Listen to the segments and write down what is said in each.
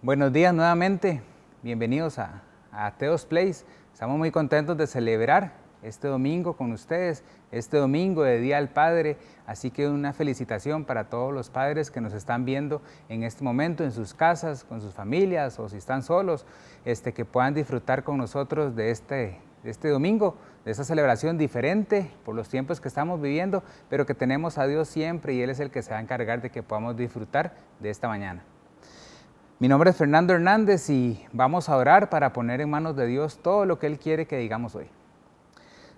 Buenos días nuevamente, bienvenidos a, a Teos Place. Estamos muy contentos de celebrar este domingo con ustedes, este domingo de Día al Padre. Así que una felicitación para todos los padres que nos están viendo en este momento en sus casas, con sus familias o si están solos, este, que puedan disfrutar con nosotros de este, de este domingo, de esta celebración diferente por los tiempos que estamos viviendo, pero que tenemos a Dios siempre y Él es el que se va a encargar de que podamos disfrutar de esta mañana. Mi nombre es Fernando Hernández y vamos a orar para poner en manos de Dios todo lo que Él quiere que digamos hoy.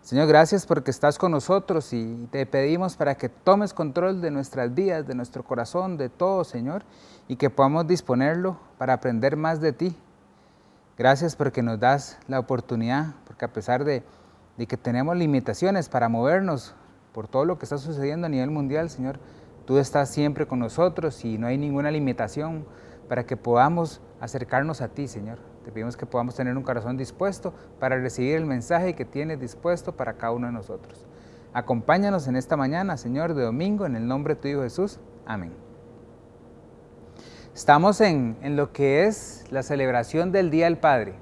Señor, gracias porque estás con nosotros y te pedimos para que tomes control de nuestras vidas, de nuestro corazón, de todo, Señor, y que podamos disponerlo para aprender más de ti. Gracias porque nos das la oportunidad, porque a pesar de, que tenemos limitaciones para movernos por todo lo que está sucediendo a nivel mundial, Señor, tú estás siempre con nosotros y no hay ninguna limitación para que podamos acercarnos a ti, Señor. Te pedimos que podamos tener un corazón dispuesto para recibir el mensaje que tienes dispuesto para cada uno de nosotros. Acompáñanos en esta mañana, Señor, de domingo, en el nombre de tu Hijo Jesús. Amén. Estamos en, en lo que es la celebración del Día del Padre.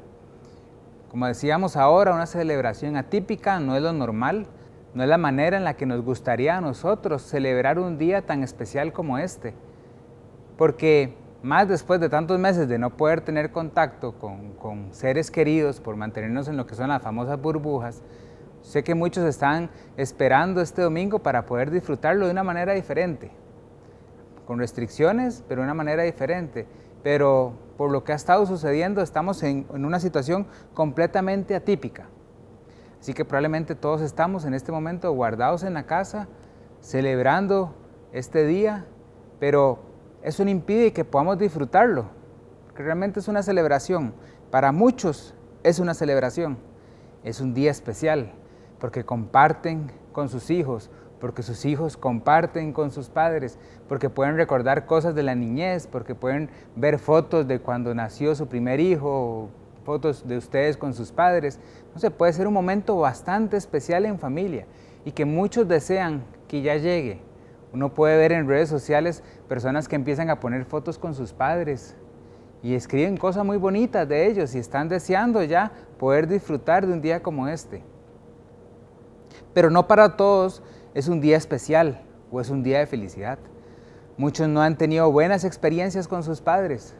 Como decíamos ahora, una celebración atípica, no es lo normal, no es la manera en la que nos gustaría a nosotros celebrar un día tan especial como este. Porque más después de tantos meses de no poder tener contacto con, seres queridos por mantenernos en lo que son las famosas burbujas, sé que muchos están esperando este domingo para poder disfrutarlo de una manera diferente, con restricciones, pero de una manera diferente. Pero por lo que ha estado sucediendo, estamos en, en una situación completamente atípica. Así que probablemente todos estamos en este momento guardados en la casa, celebrando este día, pero eso no impide que podamos disfrutarlo, porque realmente es una celebración. Para muchos es una celebración, es un día especial, porque comparten con sus hijos, porque sus hijos comparten con sus padres, porque pueden recordar cosas de la niñez, porque pueden ver fotos de cuando nació su primer hijo, fotos de ustedes con sus padres. No sé, puede ser un momento bastante especial en familia y que muchos desean que ya llegue, uno puede ver en redes sociales personas que empiezan a poner fotos con sus padres y escriben cosas muy bonitas de ellos y están deseando ya poder disfrutar de un día como este. Pero no para todos es un día especial o es un día de felicidad. Muchos no han tenido buenas experiencias con sus padres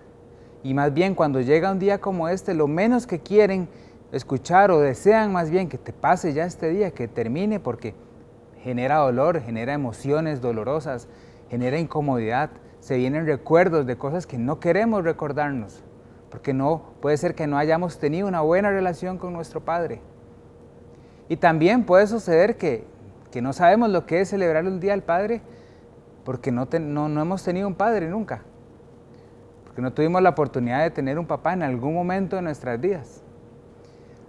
y más bien cuando llega un día como este, lo menos que quieren escuchar o desean más bien que te pase ya este día, que termine porque genera dolor, genera emociones dolorosas, genera incomodidad, se vienen recuerdos de cosas que no queremos recordarnos, porque no puede ser que no hayamos tenido una buena relación con nuestro Padre. Y también puede suceder que, que no sabemos lo que es celebrar un día al Padre, porque no, no, no hemos tenido un Padre nunca, porque no tuvimos la oportunidad de tener un papá en algún momento de nuestras vidas.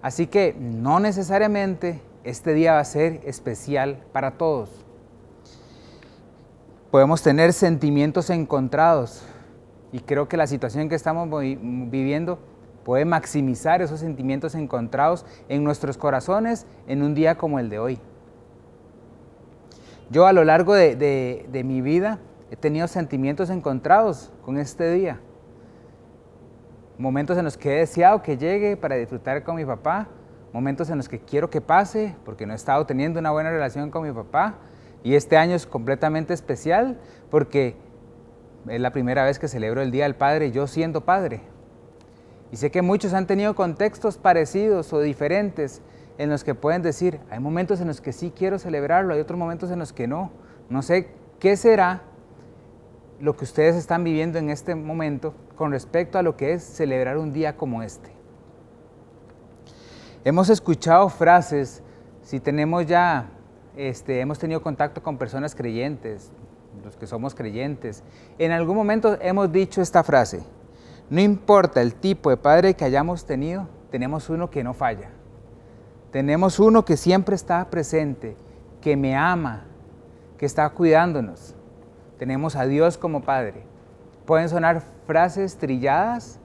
Así que no necesariamente este día va a ser especial para todos. Podemos tener sentimientos encontrados y creo que la situación que estamos viviendo puede maximizar esos sentimientos encontrados en nuestros corazones en un día como el de hoy. Yo a lo largo de, de, mi vida he tenido sentimientos encontrados con este día. Momentos en los que he deseado que llegue para disfrutar con mi papá, momentos en los que quiero que pase, porque no he estado teniendo una buena relación con mi papá. Y este año es completamente especial porque es la primera vez que celebro el Día del Padre yo siendo padre. Y sé que muchos han tenido contextos parecidos o diferentes en los que pueden decir, hay momentos en los que sí quiero celebrarlo, hay otros momentos en los que no. No sé qué será lo que ustedes están viviendo en este momento con respecto a lo que es celebrar un día como este. Hemos escuchado frases, si tenemos ya, este, hemos tenido contacto con personas creyentes, los que somos creyentes, en algún momento hemos dicho esta frase, no importa el tipo de padre que hayamos tenido, tenemos uno que no falla. Tenemos uno que siempre está presente, que me ama, que está cuidándonos. Tenemos a Dios como Padre. Pueden sonar frases trilladas,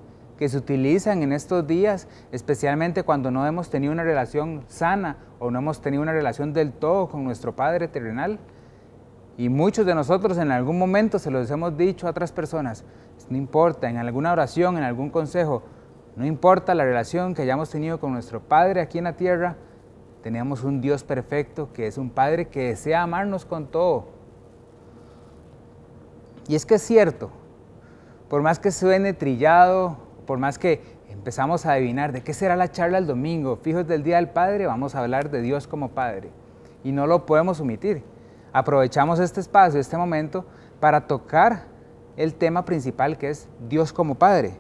que se utilizan en estos días, especialmente cuando no hemos tenido una relación sana o no hemos tenido una relación del todo con nuestro Padre terrenal. Y muchos de nosotros en algún momento se los hemos dicho a otras personas, no importa, en alguna oración, en algún consejo, no importa la relación que hayamos tenido con nuestro Padre aquí en la tierra, tenemos un Dios perfecto que es un Padre que desea amarnos con todo. Y es que es cierto, por más que suene trillado, por más que empezamos a adivinar de qué será la charla el domingo, fijos del Día del Padre, vamos a hablar de Dios como Padre. Y no lo podemos omitir. Aprovechamos este espacio, este momento, para tocar el tema principal que es Dios como Padre.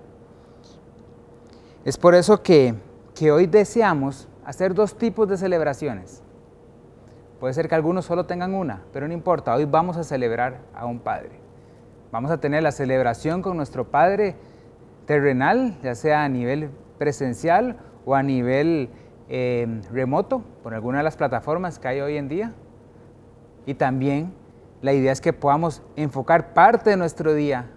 Es por eso que, hoy deseamos hacer dos tipos de celebraciones. Puede ser que algunos solo tengan una, pero no importa, hoy vamos a celebrar a un Padre. Vamos a tener la celebración con nuestro Padre terrenal, ya sea a nivel presencial o a nivel eh, remoto, por alguna de las plataformas que hay hoy en día. Y también la idea es que podamos enfocar parte de nuestro día,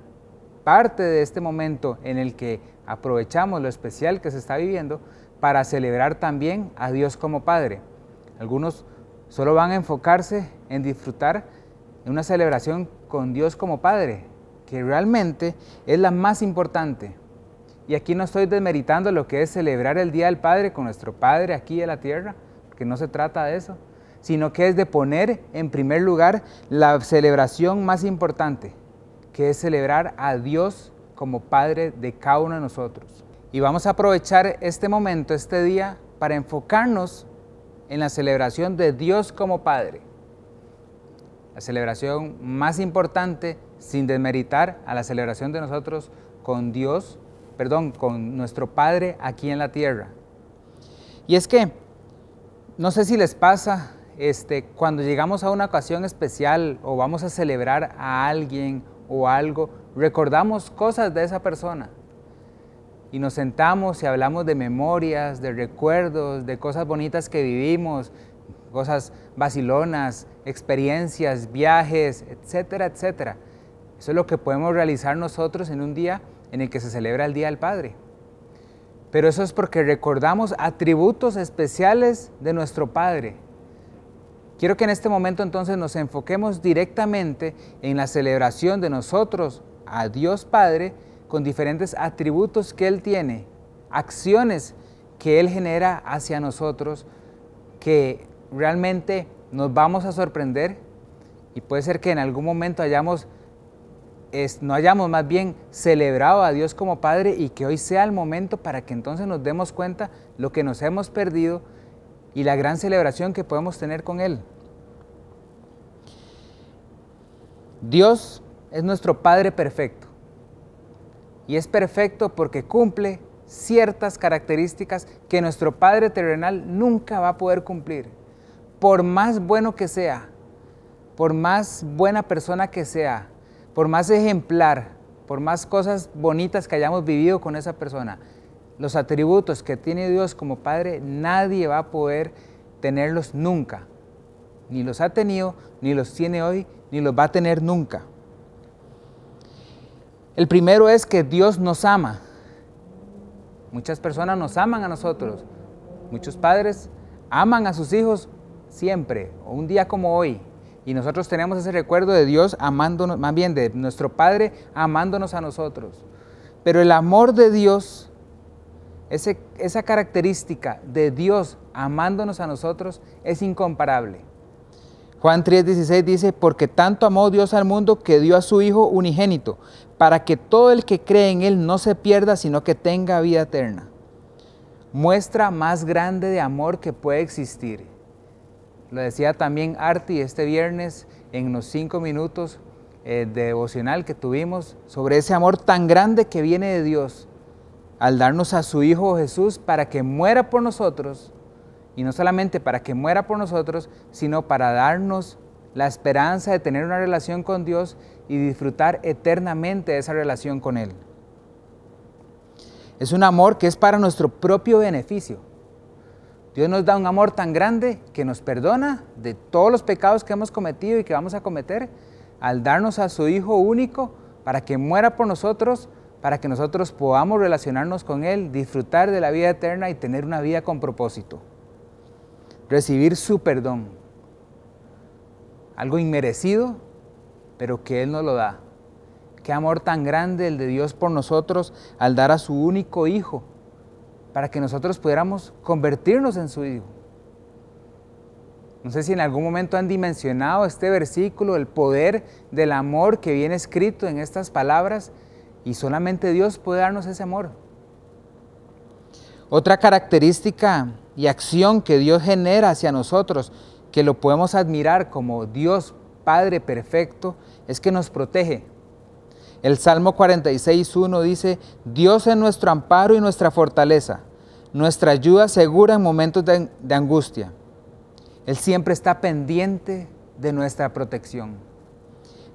parte de este momento en el que aprovechamos lo especial que se está viviendo para celebrar también a Dios como Padre. Algunos solo van a enfocarse en disfrutar una celebración con Dios como Padre, que realmente es la más importante. Y aquí no estoy desmeritando lo que es celebrar el Día del Padre con nuestro Padre aquí en la tierra, porque no se trata de eso, sino que es de poner en primer lugar la celebración más importante, que es celebrar a Dios como Padre de cada uno de nosotros. Y vamos a aprovechar este momento, este día, para enfocarnos en la celebración de Dios como Padre. La celebración más importante, sin desmeritar a la celebración de nosotros con Dios, perdón, con nuestro Padre aquí en la tierra. Y es que, no sé si les pasa, este, cuando llegamos a una ocasión especial o vamos a celebrar a alguien o algo, recordamos cosas de esa persona. Y nos sentamos y hablamos de memorias, de recuerdos, de cosas bonitas que vivimos, cosas vacilonas, experiencias, viajes, etcétera, etcétera. Eso es lo que podemos realizar nosotros en un día en el que se celebra el Día del Padre. Pero eso es porque recordamos atributos especiales de nuestro Padre Quiero que en este momento entonces nos enfoquemos directamente en la celebración de nosotros a Dios Padre con diferentes atributos que Él tiene, acciones que Él genera hacia nosotros que realmente nos vamos a sorprender y puede ser que en algún momento hayamos, no hayamos más bien celebrado a Dios como Padre y que hoy sea el momento para que entonces nos demos cuenta lo que nos hemos perdido y la gran celebración que podemos tener con Él. Dios es nuestro Padre perfecto. Y es perfecto porque cumple ciertas características que nuestro Padre terrenal nunca va a poder cumplir. Por más bueno que sea, por más buena persona que sea, por más ejemplar, por más cosas bonitas que hayamos vivido con esa persona, los atributos que tiene Dios como Padre, nadie va a poder tenerlos nunca. Ni los ha tenido, ni los tiene hoy, ni los va a tener nunca. El primero es que Dios nos ama. Muchas personas nos aman a nosotros. Muchos padres aman a sus hijos siempre, o un día como hoy. Y nosotros tenemos ese recuerdo de Dios amándonos, más bien de nuestro Padre amándonos a nosotros. Pero el amor de Dios esa característica de Dios amándonos a nosotros es incomparable. Juan 3:16 dice, porque tanto amó Dios al mundo que dio a su Hijo unigénito, para que todo el que cree en Él no se pierda, sino que tenga vida eterna. Muestra más grande de amor que puede existir. Lo decía también Arti este viernes en los cinco minutos eh, de devocional que tuvimos sobre ese amor tan grande que viene de Dios al darnos a su Hijo Jesús para que muera por nosotros, y no solamente para que muera por nosotros, sino para darnos la esperanza de tener una relación con Dios y disfrutar eternamente de esa relación con Él. Es un amor que es para nuestro propio beneficio. Dios nos da un amor tan grande que nos perdona de todos los pecados que hemos cometido y que vamos a cometer al darnos a su Hijo único para que muera por nosotros para que nosotros podamos relacionarnos con Él, disfrutar de la vida eterna y tener una vida con propósito. Recibir su perdón. Algo inmerecido, pero que Él nos lo da. Qué amor tan grande el de Dios por nosotros al dar a su único Hijo para que nosotros pudiéramos convertirnos en su Hijo. No sé si en algún momento han dimensionado este versículo, el poder del amor que viene escrito en estas palabras y solamente Dios puede darnos ese amor. Otra característica y acción que Dios genera hacia nosotros, que lo podemos admirar como Dios Padre perfecto, es que nos protege. El Salmo 46.1 dice, Dios es nuestro amparo y nuestra fortaleza, nuestra ayuda segura en momentos de, angustia. Él siempre está pendiente de nuestra protección.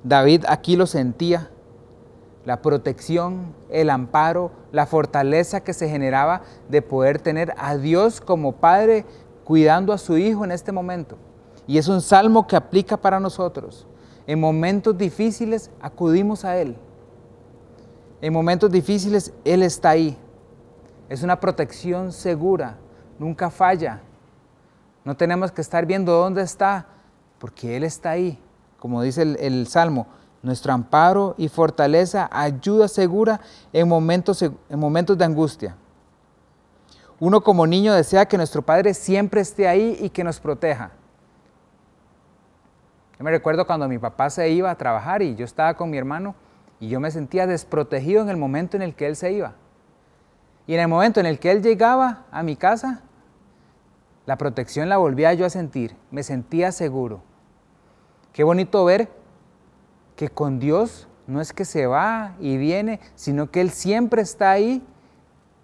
David aquí lo sentía, la protección, el amparo, la fortaleza que se generaba de poder tener a Dios como Padre cuidando a su Hijo en este momento. Y es un salmo que aplica para nosotros. En momentos difíciles acudimos a Él. En momentos difíciles Él está ahí. Es una protección segura, nunca falla, no tenemos que estar viendo dónde está, porque Él está ahí. Como dice el, Salmo, nuestro amparo y fortaleza, ayuda segura en momentos, en momentos de angustia. Uno como niño desea que nuestro Padre siempre esté ahí y que nos proteja. Yo me recuerdo cuando mi papá se iba a trabajar y yo estaba con mi hermano y yo me sentía desprotegido en el momento en el que él se iba. Y en el momento en el que él llegaba a mi casa, la protección la volvía yo a sentir, me sentía seguro. Qué bonito ver que con Dios no es que se va y viene, sino que Él siempre está ahí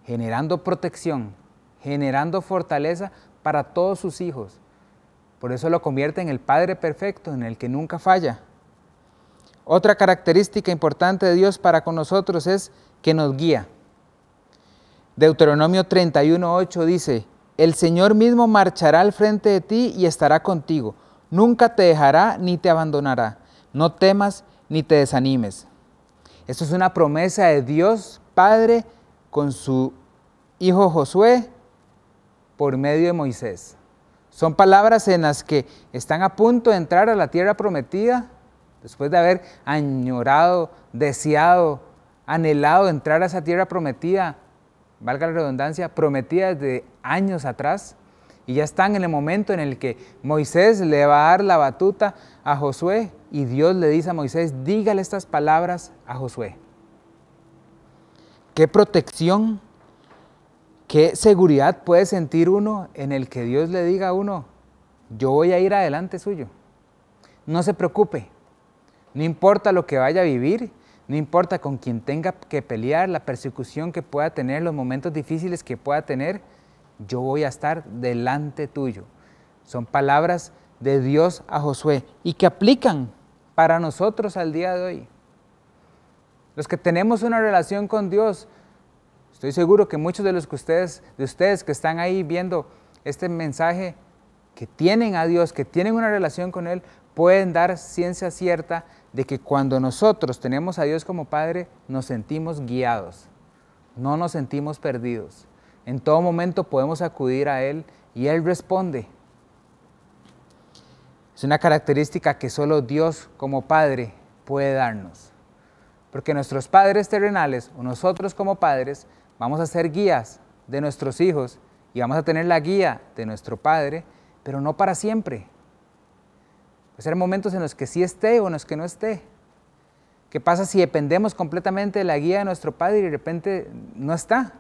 generando protección, generando fortaleza para todos sus hijos. Por eso lo convierte en el Padre perfecto, en el que nunca falla. Otra característica importante de Dios para con nosotros es que nos guía. Deuteronomio 31.8 dice, el Señor mismo marchará al frente de ti y estará contigo. Nunca te dejará ni te abandonará. No temas ni te desanimes. Esto es una promesa de Dios Padre con su hijo Josué por medio de Moisés. Son palabras en las que están a punto de entrar a la tierra prometida, después de haber añorado, deseado, anhelado entrar a esa tierra prometida valga la redundancia, prometida desde años atrás, y ya están en el momento en el que Moisés le va a dar la batuta a Josué y Dios le dice a Moisés, dígale estas palabras a Josué. Qué protección, qué seguridad puede sentir uno en el que Dios le diga a uno, yo voy a ir adelante suyo. No se preocupe, no importa lo que vaya a vivir, no importa con quien tenga que pelear, la persecución que pueda tener, los momentos difíciles que pueda tener, yo voy a estar delante tuyo. Son palabras de Dios a Josué y que aplican para nosotros al día de hoy. Los que tenemos una relación con Dios, estoy seguro que muchos de los que ustedes, de ustedes que están ahí viendo este mensaje, que tienen a Dios, que tienen una relación con Él, pueden dar ciencia cierta de que cuando nosotros tenemos a Dios como Padre, nos sentimos guiados, no nos sentimos perdidos. En todo momento podemos acudir a Él y Él responde. Es una característica que solo Dios como Padre puede darnos. Porque nuestros padres terrenales o nosotros como padres vamos a ser guías de nuestros hijos y vamos a tener la guía de nuestro Padre, pero no para siempre. Pues ser momentos en los que sí esté o en los que no esté. ¿Qué pasa si dependemos completamente de la guía de nuestro Padre y de repente no está?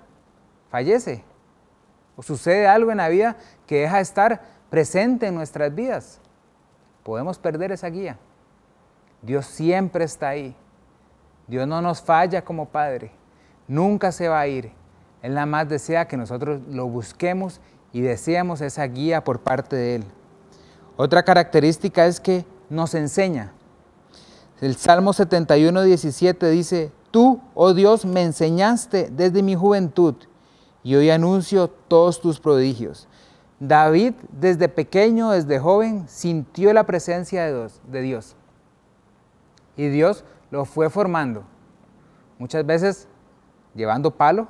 Fallece. O sucede algo en la vida que deja de estar presente en nuestras vidas. Podemos perder esa guía. Dios siempre está ahí. Dios no nos falla como Padre. Nunca se va a ir. Él nada más desea que nosotros lo busquemos y deseamos esa guía por parte de Él. Otra característica es que nos enseña. El Salmo 71, 17 dice, Tú, oh Dios, me enseñaste desde mi juventud y hoy anuncio todos tus prodigios. David desde pequeño, desde joven, sintió la presencia de Dios. Y Dios lo fue formando. Muchas veces llevando palo,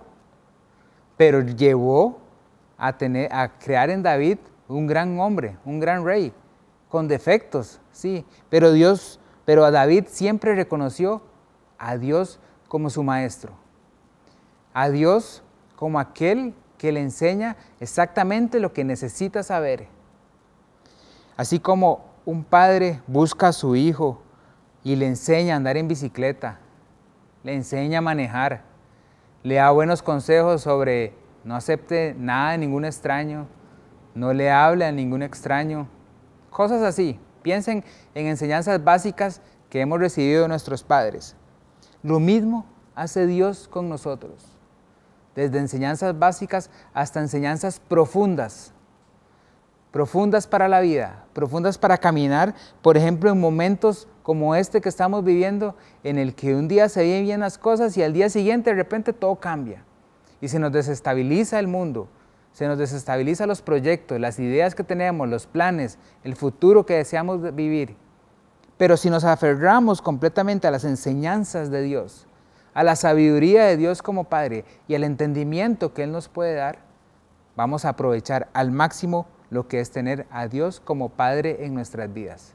pero llevó a, tener, a crear en David un gran hombre, un gran rey, con defectos, sí, pero Dios, pero a David siempre reconoció a Dios como su maestro, a Dios como aquel que le enseña exactamente lo que necesita saber. Así como un padre busca a su hijo y le enseña a andar en bicicleta, le enseña a manejar, le da buenos consejos sobre no acepte nada de ningún extraño, no le hable a ningún extraño, cosas así. Piensen en enseñanzas básicas que hemos recibido de nuestros padres. Lo mismo hace Dios con nosotros, desde enseñanzas básicas hasta enseñanzas profundas, profundas para la vida, profundas para caminar, por ejemplo, en momentos como este que estamos viviendo, en el que un día se ven bien las cosas y al día siguiente de repente todo cambia y se nos desestabiliza el mundo, se nos desestabiliza los proyectos, las ideas que tenemos, los planes, el futuro que deseamos vivir. Pero si nos aferramos completamente a las enseñanzas de Dios, a la sabiduría de Dios como Padre y al entendimiento que Él nos puede dar, vamos a aprovechar al máximo lo que es tener a Dios como Padre en nuestras vidas.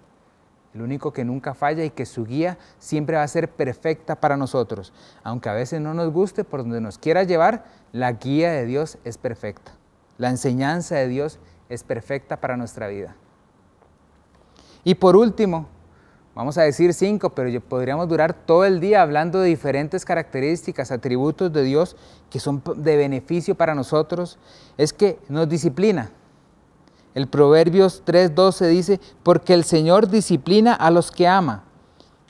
El único que nunca falla y que su guía siempre va a ser perfecta para nosotros. Aunque a veces no nos guste por donde nos quiera llevar, la guía de Dios es perfecta. La enseñanza de Dios es perfecta para nuestra vida. Y por último, vamos a decir cinco, pero podríamos durar todo el día hablando de diferentes características, atributos de Dios que son de beneficio para nosotros, es que nos disciplina. El Proverbios 3:12 dice, porque el Señor disciplina a los que ama,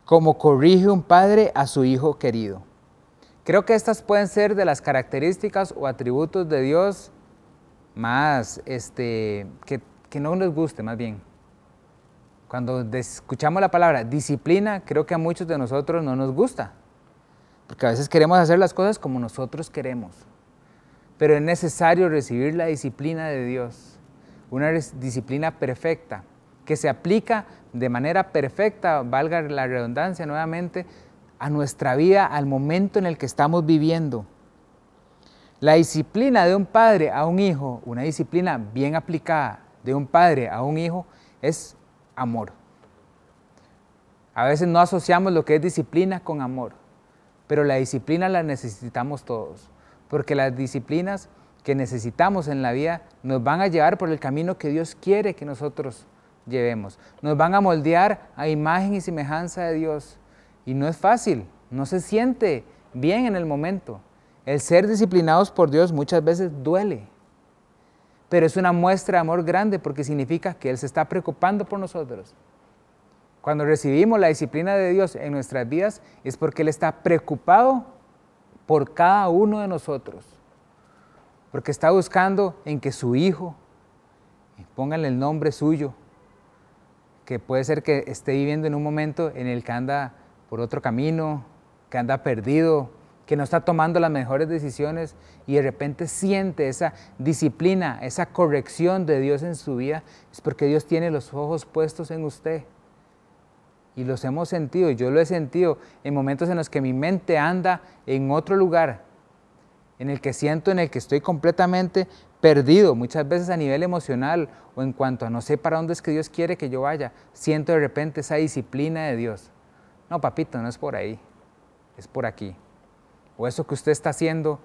como corrige un padre a su hijo querido. Creo que estas pueden ser de las características o atributos de Dios más, este, que, que no nos guste más bien. Cuando escuchamos la palabra disciplina, creo que a muchos de nosotros no nos gusta, porque a veces queremos hacer las cosas como nosotros queremos, pero es necesario recibir la disciplina de Dios, una disciplina perfecta, que se aplica de manera perfecta, valga la redundancia nuevamente, a nuestra vida, al momento en el que estamos viviendo. La disciplina de un padre a un hijo, una disciplina bien aplicada de un padre a un hijo, es amor. A veces no asociamos lo que es disciplina con amor, pero la disciplina la necesitamos todos, porque las disciplinas que necesitamos en la vida nos van a llevar por el camino que Dios quiere que nosotros llevemos. Nos van a moldear a imagen y semejanza de Dios. Y no es fácil, no se siente bien en el momento. El ser disciplinados por Dios muchas veces duele, pero es una muestra de amor grande porque significa que Él se está preocupando por nosotros. Cuando recibimos la disciplina de Dios en nuestras vidas es porque Él está preocupado por cada uno de nosotros, porque está buscando en que su hijo, pónganle el nombre suyo, que puede ser que esté viviendo en un momento en el que anda por otro camino, que anda perdido, que no está tomando las mejores decisiones y de repente siente esa disciplina, esa corrección de Dios en su vida, es porque Dios tiene los ojos puestos en usted. Y los hemos sentido, yo lo he sentido en momentos en los que mi mente anda en otro lugar, en el que siento, en el que estoy completamente perdido, muchas veces a nivel emocional o en cuanto a no sé para dónde es que Dios quiere que yo vaya, siento de repente esa disciplina de Dios. No, papito, no es por ahí, es por aquí o eso que usted está haciendo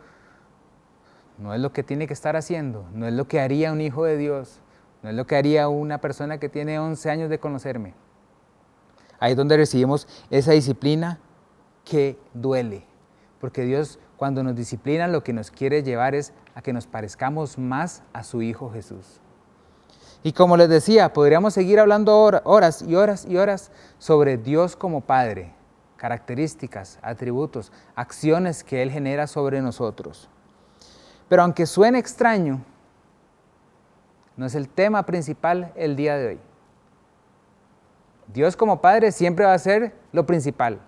no es lo que tiene que estar haciendo, no es lo que haría un hijo de Dios, no es lo que haría una persona que tiene 11 años de conocerme. Ahí es donde recibimos esa disciplina que duele, porque Dios cuando nos disciplina lo que nos quiere llevar es a que nos parezcamos más a su Hijo Jesús. Y como les decía, podríamos seguir hablando horas y horas y horas sobre Dios como Padre, características, atributos, acciones que Él genera sobre nosotros. Pero aunque suene extraño, no es el tema principal el día de hoy. Dios como Padre siempre va a ser lo principal.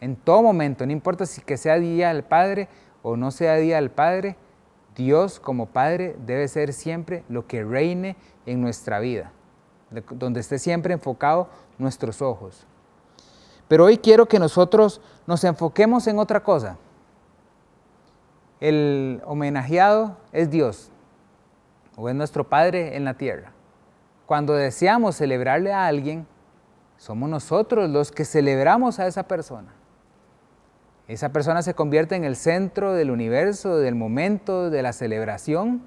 En todo momento, no importa si que sea día del Padre o no sea día del Padre, Dios como Padre debe ser siempre lo que reine en nuestra vida, donde esté siempre enfocado nuestros ojos. Pero hoy quiero que nosotros nos enfoquemos en otra cosa. El homenajeado es Dios, o es nuestro Padre en la tierra. Cuando deseamos celebrarle a alguien, somos nosotros los que celebramos a esa persona. Esa persona se convierte en el centro del universo, del momento, de la celebración,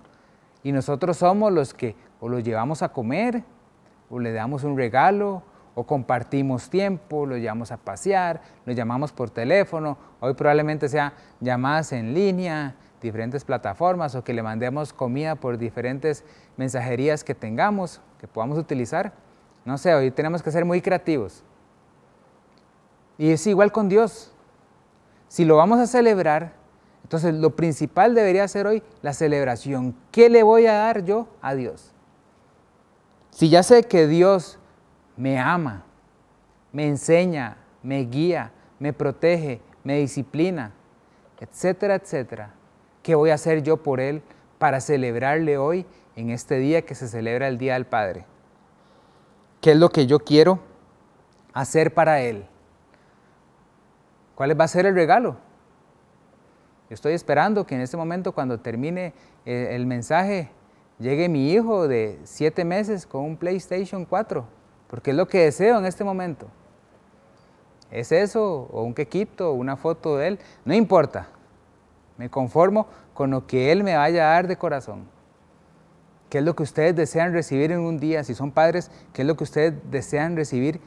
y nosotros somos los que o lo llevamos a comer, o le damos un regalo, o compartimos tiempo, lo llevamos a pasear, lo llamamos por teléfono, hoy probablemente sea llamadas en línea, diferentes plataformas, o que le mandemos comida por diferentes mensajerías que tengamos, que podamos utilizar. No sé, hoy tenemos que ser muy creativos. Y es igual con Dios. Si lo vamos a celebrar, entonces lo principal debería ser hoy la celebración. ¿Qué le voy a dar yo a Dios? Si ya sé que Dios me ama, me enseña, me guía, me protege, me disciplina, etcétera, etcétera, ¿qué voy a hacer yo por Él para celebrarle hoy en este día que se celebra el Día del Padre? ¿Qué es lo que yo quiero hacer para Él? ¿Cuál va a ser el regalo? Estoy esperando que en este momento, cuando termine eh, el mensaje, llegue mi hijo de siete meses con un PlayStation 4, porque es lo que deseo en este momento. ¿Es eso? ¿O un quequito? ¿O una foto de él? No importa. Me conformo con lo que él me vaya a dar de corazón. ¿Qué es lo que ustedes desean recibir en un día? Si son padres, ¿qué es lo que ustedes desean recibir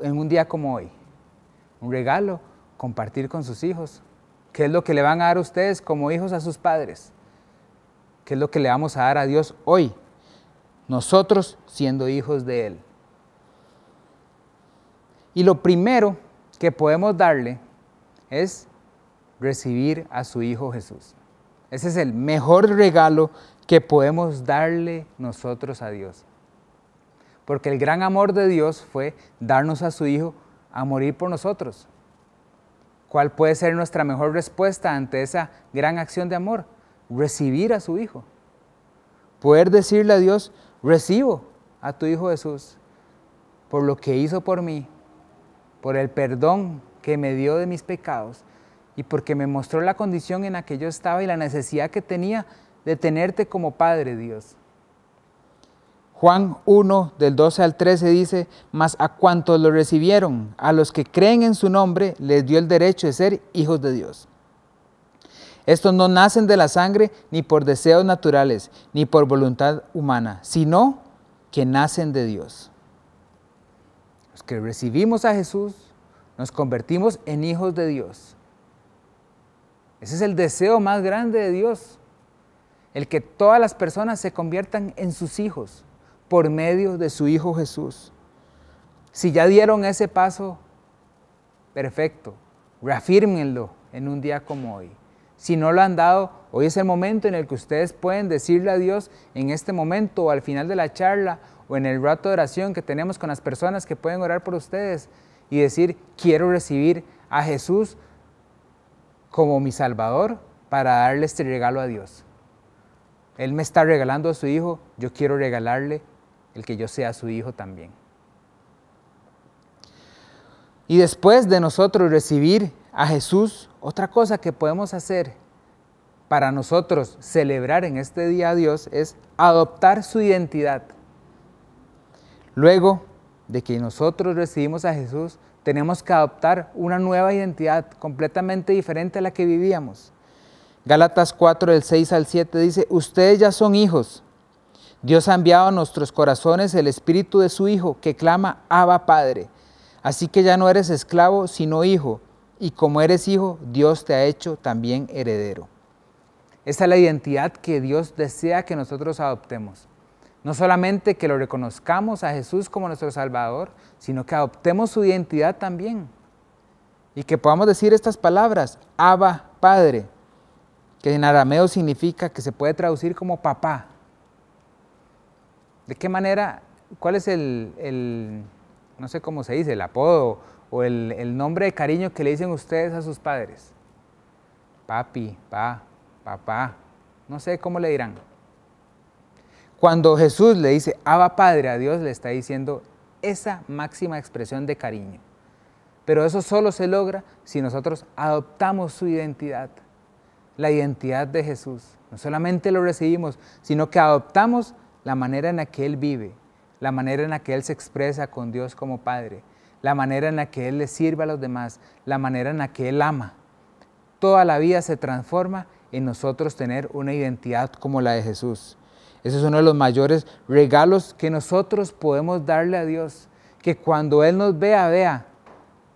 en un día como hoy? Un regalo, compartir con sus hijos. ¿Qué es lo que le van a dar ustedes como hijos a sus padres? ¿Qué es lo que le vamos a dar a Dios hoy? Nosotros siendo hijos de Él. Y lo primero que podemos darle es recibir a su Hijo Jesús. Ese es el mejor regalo que podemos darle nosotros a Dios. Porque el gran amor de Dios fue darnos a su Hijo a morir por nosotros. ¿Cuál puede ser nuestra mejor respuesta ante esa gran acción de amor? Recibir a su Hijo. Poder decirle a Dios, recibo a tu Hijo Jesús por lo que hizo por mí, por el perdón que me dio de mis pecados y porque me mostró la condición en la que yo estaba y la necesidad que tenía de tenerte como Padre Dios. Juan 1 del 12 al 13 dice, mas a cuantos lo recibieron, a los que creen en su nombre, les dio el derecho de ser hijos de Dios. Estos no nacen de la sangre ni por deseos naturales, ni por voluntad humana, sino que nacen de Dios. Que recibimos a Jesús, nos convertimos en hijos de Dios. Ese es el deseo más grande de Dios, el que todas las personas se conviertan en sus hijos por medio de su Hijo Jesús. Si ya dieron ese paso, perfecto, reafírmenlo en un día como hoy. Si no lo han dado, hoy es el momento en el que ustedes pueden decirle a Dios en este momento o al final de la charla o en el rato de oración que tenemos con las personas que pueden orar por ustedes y decir, quiero recibir a Jesús como mi Salvador para darle este regalo a Dios. Él me está regalando a su Hijo, yo quiero regalarle el que yo sea su hijo también. Y después de nosotros recibir a Jesús, otra cosa que podemos hacer para nosotros celebrar en este día a Dios es adoptar su identidad. Luego de que nosotros recibimos a Jesús, tenemos que adoptar una nueva identidad completamente diferente a la que vivíamos. Gálatas 4 del 6 al 7 dice, ustedes ya son hijos Dios ha enviado a nuestros corazones el Espíritu de su Hijo que clama, Abba Padre. Así que ya no eres esclavo, sino hijo. Y como eres hijo, Dios te ha hecho también heredero. Esa es la identidad que Dios desea que nosotros adoptemos. No solamente que lo reconozcamos a Jesús como nuestro Salvador, sino que adoptemos su identidad también. Y que podamos decir estas palabras, Abba Padre, que en arameo significa que se puede traducir como papá. ¿De qué manera, cuál es el, no sé cómo se dice, el apodo o el, nombre de cariño que le dicen ustedes a sus padres? Papi, pa, papá, no sé cómo le dirán. Cuando Jesús le dice Abba Padre a Dios, le está diciendo esa máxima expresión de cariño. Pero eso solo se logra si nosotros adoptamos su identidad, la identidad de Jesús. No solamente lo recibimos, sino que adoptamos la manera en la que Él vive, la manera en la que Él se expresa con Dios como Padre, la manera en la que Él le sirve a los demás, la manera en la que Él ama. toda la vida se transforma en nosotros tener una identidad como la de Jesús. Ese es uno de los mayores regalos que nosotros podemos darle a Dios. Que cuando Él nos vea, vea,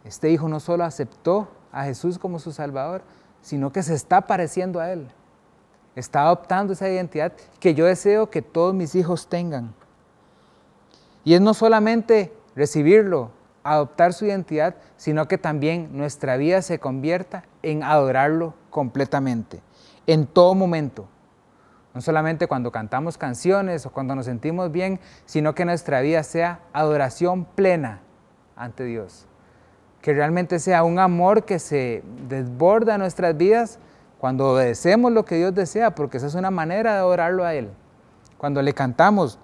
este hijo no solo aceptó a Jesús como su Salvador, sino que se está pareciendo a Él. Está adoptando esa identidad que yo deseo que todos mis hijos tengan. Y es no solamente recibirlo, adoptar su identidad, sino que también nuestra vida se convierta en adorarlo completamente, en todo momento. No solamente cuando cantamos canciones o cuando nos sentimos bien, sino que nuestra vida sea adoración plena ante Dios. Que realmente sea un amor que se desborda nuestras vidas cuando obedecemos lo que Dios desea, porque esa es una manera de adorarlo a Él. Cuando le cantamos,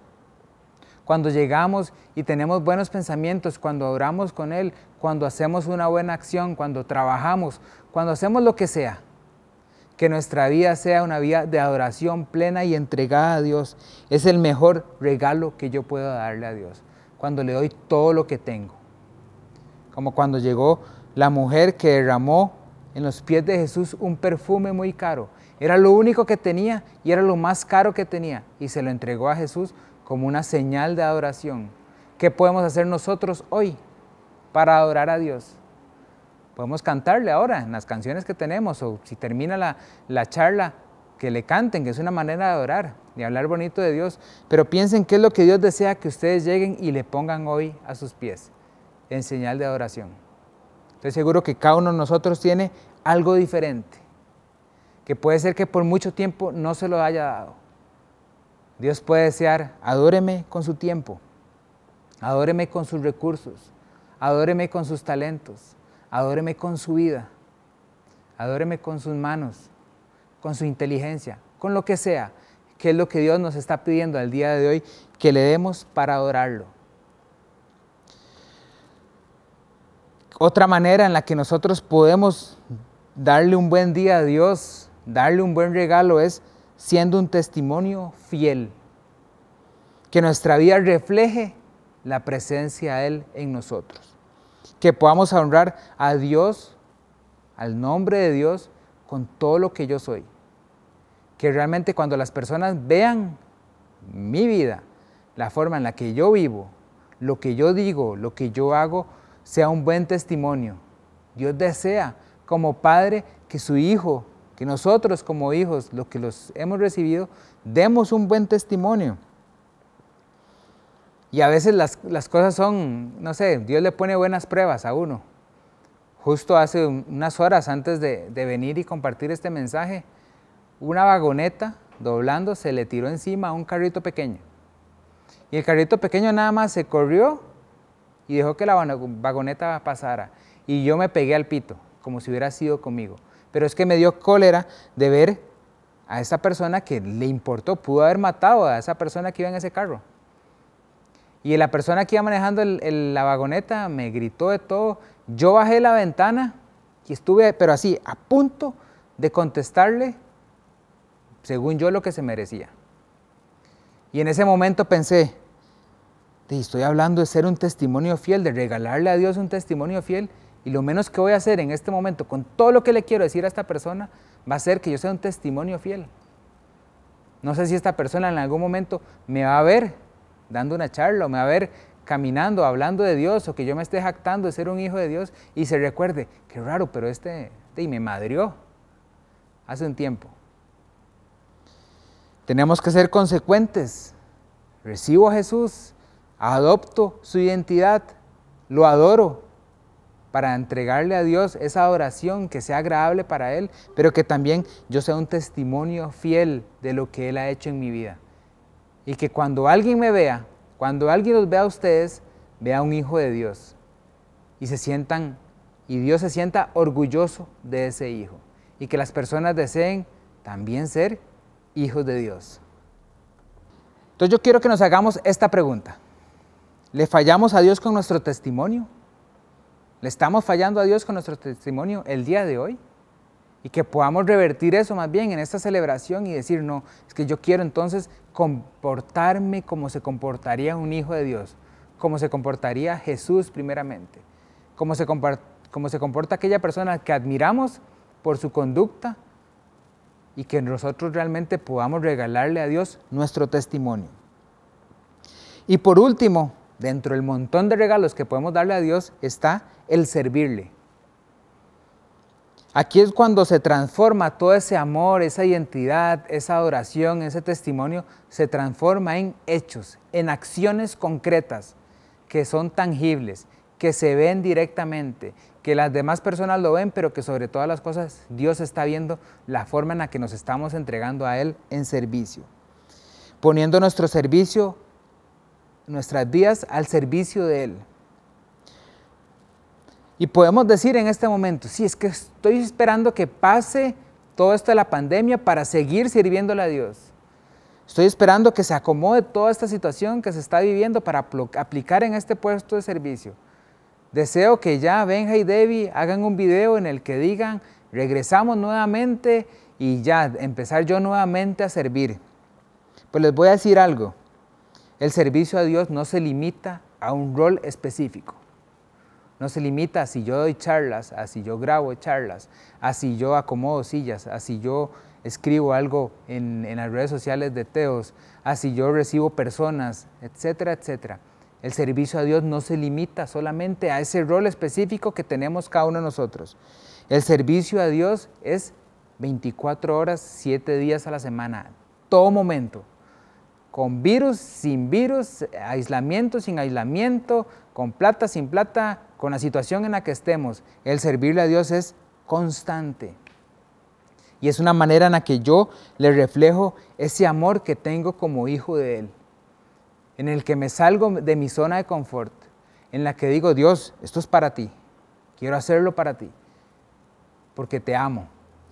cuando llegamos y tenemos buenos pensamientos, cuando oramos con Él, cuando hacemos una buena acción, cuando trabajamos, cuando hacemos lo que sea. Que nuestra vida sea una vida de adoración plena y entregada a Dios. Es el mejor regalo que yo puedo darle a Dios. Cuando le doy todo lo que tengo. Como cuando llegó la mujer que derramó en los pies de Jesús un perfume muy caro. Era lo único que tenía y era lo más caro que tenía. Y se lo entregó a Jesús como una señal de adoración. ¿Qué podemos hacer nosotros hoy para adorar a Dios? Podemos cantarle ahora en las canciones que tenemos o si termina la, la charla, que le canten, que es una manera de adorar, de hablar bonito de Dios. Pero piensen qué es lo que Dios desea que ustedes lleguen y le pongan hoy a sus pies en señal de adoración. Estoy seguro que cada uno de nosotros tiene algo diferente, que puede ser que por mucho tiempo no se lo haya dado Dios puede desear, adóreme con su tiempo, adóreme con sus recursos, adóreme con sus talentos, adóreme con su vida, adóreme con sus manos, con su inteligencia, con lo que sea, que es lo que Dios nos está pidiendo al día de hoy que le demos para adorarlo. Otra manera en la que nosotros podemos darle un buen día a Dios, darle un buen regalo es siendo un testimonio fiel. Que nuestra vida refleje la presencia de Él en nosotros. Que podamos honrar a Dios, al nombre de Dios, con todo lo que yo soy. Que realmente cuando las personas vean mi vida, la forma en la que yo vivo, lo que yo digo, lo que yo hago, sea un buen testimonio. Dios desea como Padre que su Hijo que nosotros como hijos, los que los hemos recibido, demos un buen testimonio. Y a veces las, cosas son, no sé, Dios le pone buenas pruebas a uno. Justo hace unas horas antes de, de venir y compartir este mensaje, una vagoneta doblando se le tiró encima a un carrito pequeño. Y el carrito pequeño nada más se corrió y dejó que la vagoneta pasara. Y yo me pegué al pito, como si hubiera sido conmigo pero es que me dio cólera de ver a esa persona que le importó, pudo haber matado a esa persona que iba en ese carro. Y la persona que iba manejando la vagoneta me gritó de todo. Yo bajé la ventana y estuve, pero así, a punto de contestarle, según yo, lo que se merecía. Y en ese momento pensé, estoy hablando de ser un testimonio fiel, de regalarle a Dios un testimonio fiel. Y lo menos que voy a hacer en este momento, con todo lo que le quiero decir a esta persona, va a ser que yo sea un testimonio fiel. No sé si esta persona en algún momento me va a ver dando una charla o me va a ver caminando, hablando de Dios o que yo me esté jactando de ser un hijo de Dios y se recuerde, qué raro, pero este, este y me madrió hace un tiempo. Tenemos que ser consecuentes. Recibo a Jesús, adopto su identidad, lo adoro, para entregarle a Dios esa adoración que sea agradable para Él, pero que también yo sea un testimonio fiel de lo que Él ha hecho en mi vida. Y que cuando alguien me vea, cuando alguien los vea a ustedes, vea a un hijo de Dios y se sientan, y Dios se sienta orgulloso de ese hijo. Y que las personas deseen también ser hijos de Dios. Entonces yo quiero que nos hagamos esta pregunta. ¿Le fallamos a Dios con nuestro testimonio? ¿Le estamos fallando a Dios con nuestro testimonio el día de hoy? Y que podamos revertir eso más bien en esta celebración y decir, no, es que yo quiero entonces comportarme como se comportaría un hijo de Dios, como se comportaría Jesús primeramente, como se, como se comporta aquella persona que admiramos por su conducta y que nosotros realmente podamos regalarle a Dios nuestro testimonio. Y por último, dentro del montón de regalos que podemos darle a Dios está el servirle. Aquí es cuando se transforma todo ese amor, esa identidad, esa adoración, ese testimonio, se transforma en hechos, en acciones concretas que son tangibles, que se ven directamente, que las demás personas lo ven, pero que sobre todas las cosas Dios está viendo la forma en la que nos estamos entregando a Él en servicio. Poniendo nuestro servicio, nuestras vidas al servicio de Él. Y podemos decir en este momento, sí, es que estoy esperando que pase todo esto de la pandemia para seguir sirviéndole a Dios. Estoy esperando que se acomode toda esta situación que se está viviendo para aplicar en este puesto de servicio. Deseo que ya Benja y Debbie hagan un video en el que digan, regresamos nuevamente y ya empezar yo nuevamente a servir. Pues les voy a decir algo, el servicio a Dios no se limita a un rol específico. No se limita a si yo doy charlas, a si yo grabo charlas, a si yo acomodo sillas, a si yo escribo algo en, las redes sociales de Teos, a si yo recibo personas, etcétera, etcétera. El servicio a Dios no se limita solamente a ese rol específico que tenemos cada uno de nosotros. El servicio a Dios es 24 horas, 7 días a la semana, todo momento. Con virus, sin virus, aislamiento, sin aislamiento, con plata, sin plata, con la situación en la que estemos, el servirle a Dios es constante. Y es una manera en la que yo le reflejo ese amor que tengo como hijo de Él, en el que me salgo de mi zona de confort, en la que digo, Dios, esto es para ti, quiero hacerlo para ti, porque te amo.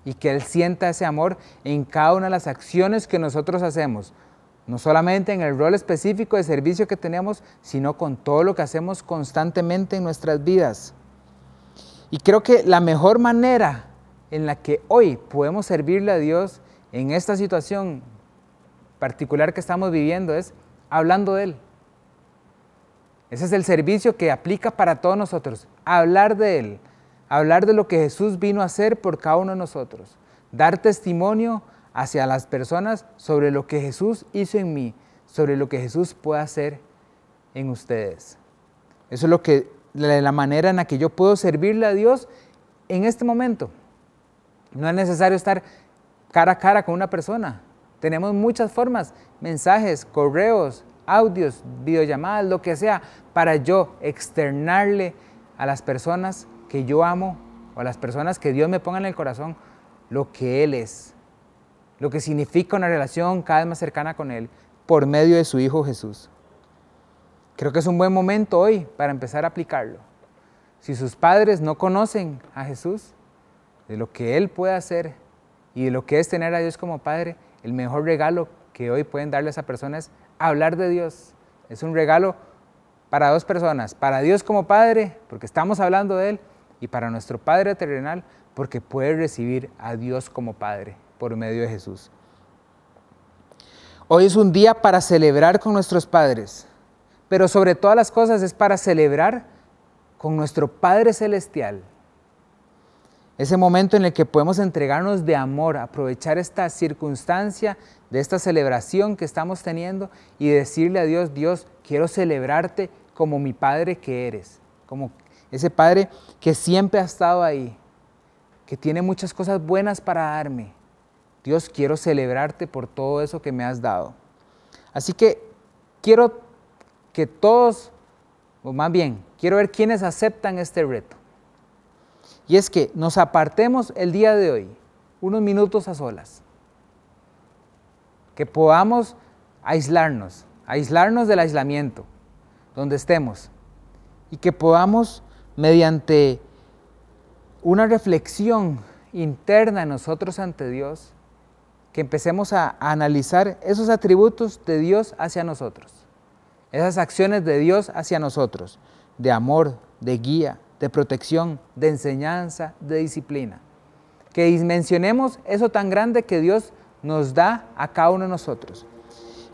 Y que Él sienta ese amor en cada una de las acciones que nosotros hacemos, no solamente en el rol específico de servicio que tenemos, sino con todo lo que hacemos constantemente en nuestras vidas. Y creo que la mejor manera en la que hoy podemos servirle a Dios en esta situación particular que estamos viviendo es hablando de Él. Ese es el servicio que aplica para todos nosotros, hablar de Él, hablar de lo que Jesús vino a hacer por cada uno de nosotros, dar testimonio hacia las personas sobre lo que Jesús hizo en mí, sobre lo que Jesús puede hacer en ustedes. Eso es lo que, la manera en la que yo puedo servirle a Dios en este momento. No es necesario estar cara a cara con una persona. Tenemos muchas formas, mensajes, correos, audios, videollamadas, lo que sea, para yo externarle a las personas que yo amo o a las personas que Dios me ponga en el corazón lo que Él es lo que significa una relación cada vez más cercana con Él por medio de su Hijo Jesús. Creo que es un buen momento hoy para empezar a aplicarlo. Si sus padres no conocen a Jesús, de lo que Él puede hacer y de lo que es tener a Dios como Padre, el mejor regalo que hoy pueden darle a esa persona es hablar de Dios. Es un regalo para dos personas, para Dios como Padre, porque estamos hablando de Él, y para nuestro Padre terrenal, porque puede recibir a Dios como Padre por medio de Jesús. Hoy es un día para celebrar con nuestros padres, pero sobre todas las cosas es para celebrar con nuestro Padre Celestial. Ese momento en el que podemos entregarnos de amor, aprovechar esta circunstancia de esta celebración que estamos teniendo y decirle a Dios, Dios, quiero celebrarte como mi Padre que eres, como ese Padre que siempre ha estado ahí, que tiene muchas cosas buenas para darme, Dios, quiero celebrarte por todo eso que me has dado. Así que quiero que todos, o más bien, quiero ver quiénes aceptan este reto. Y es que nos apartemos el día de hoy, unos minutos a solas. Que podamos aislarnos, aislarnos del aislamiento, donde estemos. Y que podamos, mediante una reflexión interna en nosotros ante Dios, que empecemos a, analizar esos atributos de Dios hacia nosotros, esas acciones de Dios hacia nosotros, de amor, de guía, de protección, de enseñanza, de disciplina. Que dimensionemos eso tan grande que Dios nos da a cada uno de nosotros.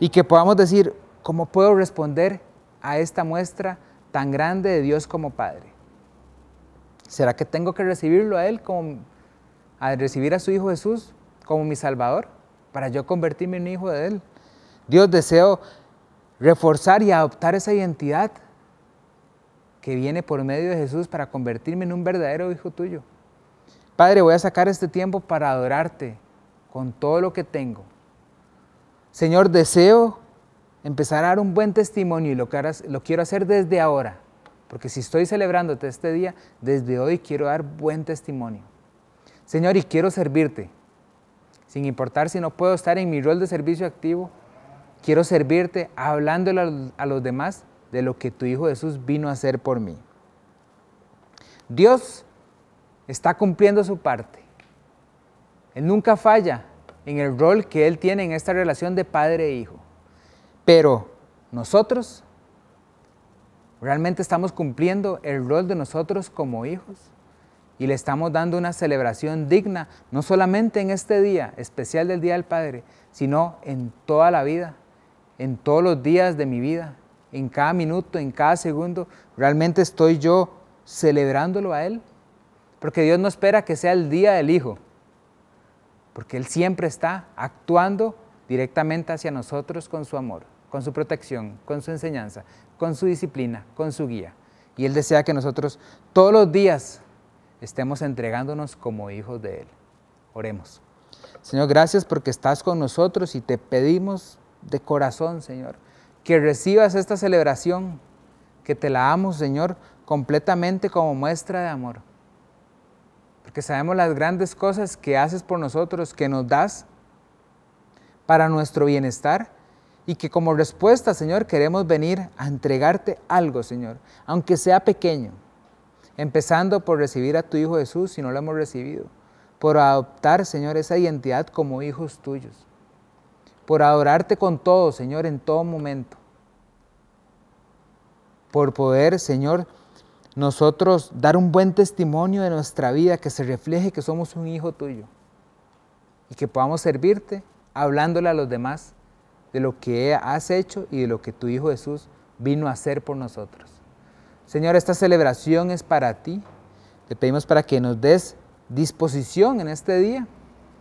Y que podamos decir, ¿cómo puedo responder a esta muestra tan grande de Dios como Padre? ¿Será que tengo que recibirlo a Él como a recibir a su Hijo Jesús como mi Salvador, para yo convertirme en hijo de Él. Dios deseo reforzar y adoptar esa identidad que viene por medio de Jesús para convertirme en un verdadero hijo tuyo. Padre, voy a sacar este tiempo para adorarte con todo lo que tengo. Señor, deseo empezar a dar un buen testimonio y lo, lo quiero hacer desde ahora, porque si estoy celebrándote este día, desde hoy quiero dar buen testimonio. Señor, y quiero servirte, sin importar si no puedo estar en mi rol de servicio activo, quiero servirte hablándole a los demás de lo que tu Hijo Jesús vino a hacer por mí. Dios está cumpliendo su parte. Él nunca falla en el rol que Él tiene en esta relación de padre e hijo. Pero nosotros realmente estamos cumpliendo el rol de nosotros como hijos y le estamos dando una celebración digna, no solamente en este día especial del Día del Padre, sino en toda la vida, en todos los días de mi vida, en cada minuto, en cada segundo. Realmente estoy yo celebrándolo a Él, porque Dios no espera que sea el día del Hijo, porque Él siempre está actuando directamente hacia nosotros con su amor con su protección, con su enseñanza, con su disciplina, con su guía. Y Él desea que nosotros todos los días estemos entregándonos como hijos de Él. Oremos. Señor, gracias porque estás con nosotros y te pedimos de corazón, Señor, que recibas esta celebración, que te la damos, Señor, completamente como muestra de amor. Porque sabemos las grandes cosas que haces por nosotros, que nos das para nuestro bienestar y que como respuesta, Señor, queremos venir a entregarte algo, Señor, aunque sea pequeño, empezando por recibir a tu Hijo Jesús si no lo hemos recibido, por adoptar, Señor, esa identidad como hijos tuyos, por adorarte con todo, Señor, en todo momento, por poder, Señor, nosotros dar un buen testimonio de nuestra vida que se refleje que somos un hijo tuyo. Y que podamos servirte hablándole a los demás de lo que has hecho y de lo que tu Hijo Jesús vino a hacer por nosotros. Señor, esta celebración es para ti. Te pedimos para que nos des disposición en este día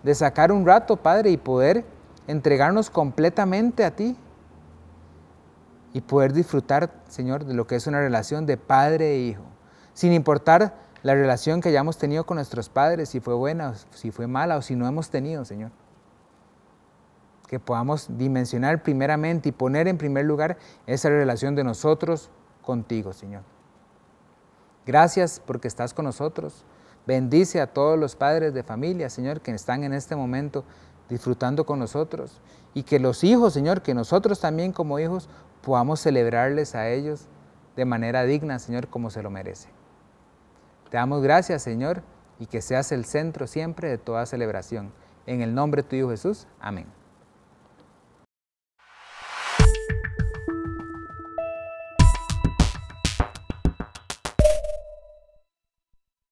de sacar un rato, Padre, y poder entregarnos completamente a ti y poder disfrutar, Señor, de lo que es una relación de padre e hijo, sin importar la relación que hayamos tenido con nuestros padres, si fue buena, si fue mala o si no hemos tenido, Señor que podamos dimensionar primeramente y poner en primer lugar esa relación de nosotros contigo, Señor. Gracias porque estás con nosotros. Bendice a todos los padres de familia, Señor, que están en este momento disfrutando con nosotros. Y que los hijos, Señor, que nosotros también como hijos podamos celebrarles a ellos de manera digna, Señor, como se lo merece. Te damos gracias, Señor, y que seas el centro siempre de toda celebración. En el nombre de tu Hijo Jesús. Amén.